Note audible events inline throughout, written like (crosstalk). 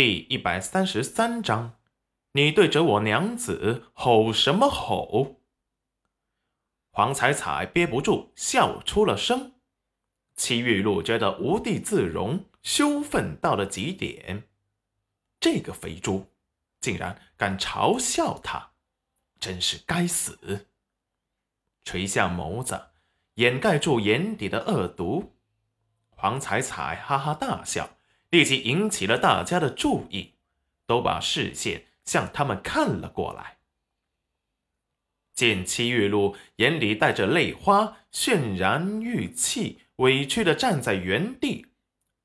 第一百三十三章，你对着我娘子吼什么吼？黄彩彩憋不住笑出了声。戚玉露觉得无地自容，羞愤到了极点。这个肥猪竟然敢嘲笑他，真是该死！垂下眸子，掩盖住眼底的恶毒。黄彩彩哈哈大笑。立即引起了大家的注意，都把视线向他们看了过来。见戚玉露眼里带着泪花，泫然欲泣，委屈的站在原地，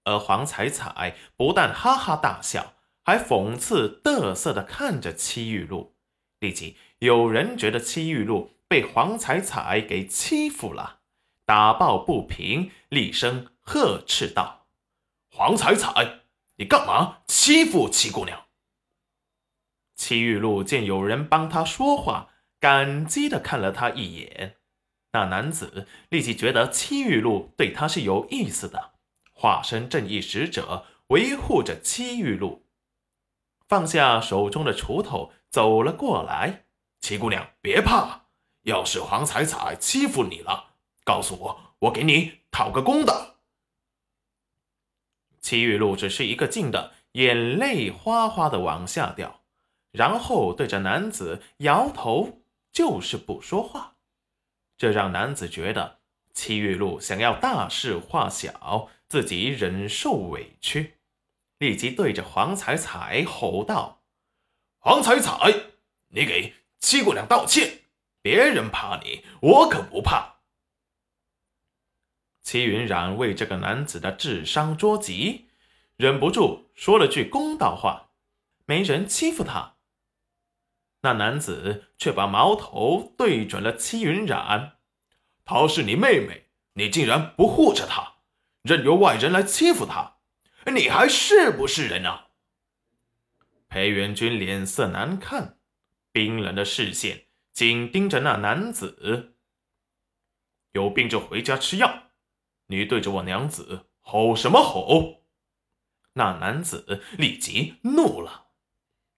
而黄彩彩不但哈哈大笑，还讽刺得瑟的看着戚玉露。立即有人觉得戚玉露被黄彩彩给欺负了，打抱不平，厉声呵斥道。黄彩彩，你干嘛欺负七姑娘？戚玉露见有人帮她说话，感激的看了他一眼。那男子立即觉得戚玉露对他是有意思的，化身正义使者，维护着戚玉露。放下手中的锄头，走了过来。七姑娘，别怕，要是黄彩彩欺负你了，告诉我，我给你讨个公道。戚玉露只是一个劲的眼泪哗哗的往下掉，然后对着男子摇头，就是不说话。这让男子觉得戚玉露想要大事化小，自己忍受委屈，立即对着黄彩彩吼道：“黄彩彩，你给七姑娘道歉！别人怕你，我可不怕。”齐云冉为这个男子的智商捉急，忍不住说了句公道话：“没人欺负他。”那男子却把矛头对准了齐云冉：“她是你妹妹，你竟然不护着她，任由外人来欺负她，你还是不是人啊？”裴元君脸色难看，冰冷的视线紧盯着那男子：“有病就回家吃药。”你对着我娘子吼什么吼？那男子立即怒了。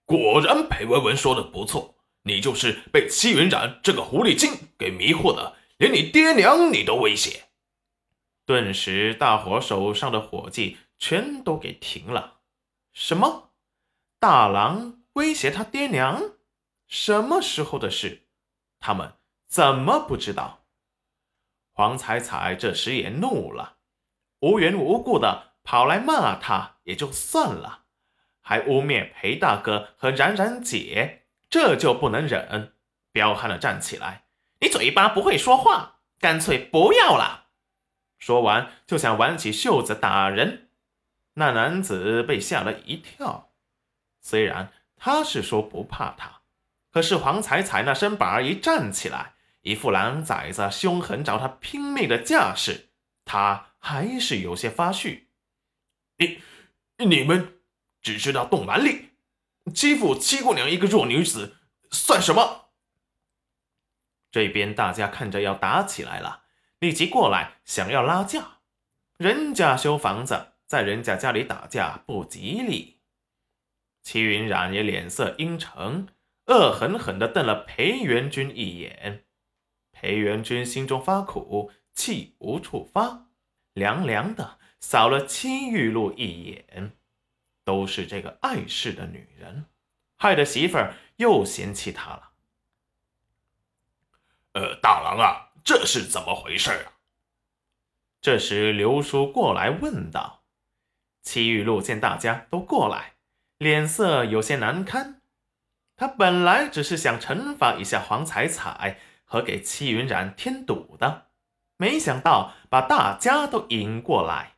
果然，裴文文说的不错，你就是被戚云染这个狐狸精给迷惑的，连你爹娘你都威胁。顿时，大伙手上的火计全都给停了。什么？大郎威胁他爹娘？什么时候的事？他们怎么不知道？黄彩彩这时也怒了，无缘无故的跑来骂他也就算了，还污蔑裴大哥和冉冉姐，这就不能忍，彪悍的站起来：“你嘴巴不会说话，干脆不要了！”说完就想挽起袖子打人。那男子被吓了一跳，虽然他是说不怕他，可是黄彩彩那身板儿一站起来。一副狼崽子凶狠找他拼命的架势，他还是有些发虚。你、你们只知道动蛮力，欺负七姑娘一个弱女子算什么？这边大家看着要打起来了，立即过来想要拉架。人家修房子，在人家家里打架不吉利。齐云冉也脸色阴沉，恶狠狠地瞪了裴元君一眼。裴元君心中发苦，气无处发，凉凉的扫了戚玉露一眼。都是这个碍事的女人，害得媳妇儿又嫌弃他了。呃，大郎啊，这是怎么回事啊？这时刘叔过来问道。戚玉露见大家都过来，脸色有些难堪。他本来只是想惩罚一下黄彩彩。和给戚云染添堵的，没想到把大家都引过来。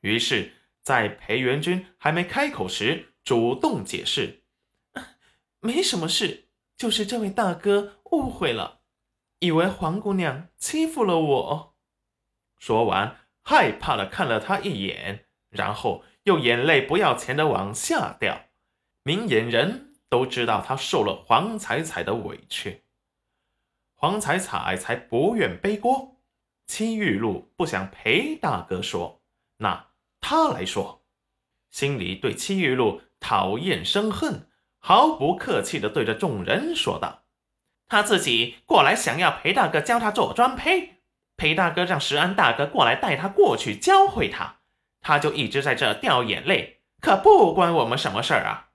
于是，在裴元君还没开口时，主动解释：“ (laughs) 没什么事，就是这位大哥误会了，以为黄姑娘欺负了我。”说完，害怕的看了他一眼，然后又眼泪不要钱的往下掉。明眼人都知道他受了黄彩彩的委屈。黄彩彩才不愿背锅，戚玉露不想裴大哥说，那他来说，心里对戚玉露讨厌生恨，毫不客气地对着众人说道：“他自己过来想要裴大哥教他做砖胚，裴大哥让石安大哥过来带他过去教会他，他就一直在这掉眼泪，可不关我们什么事儿啊！”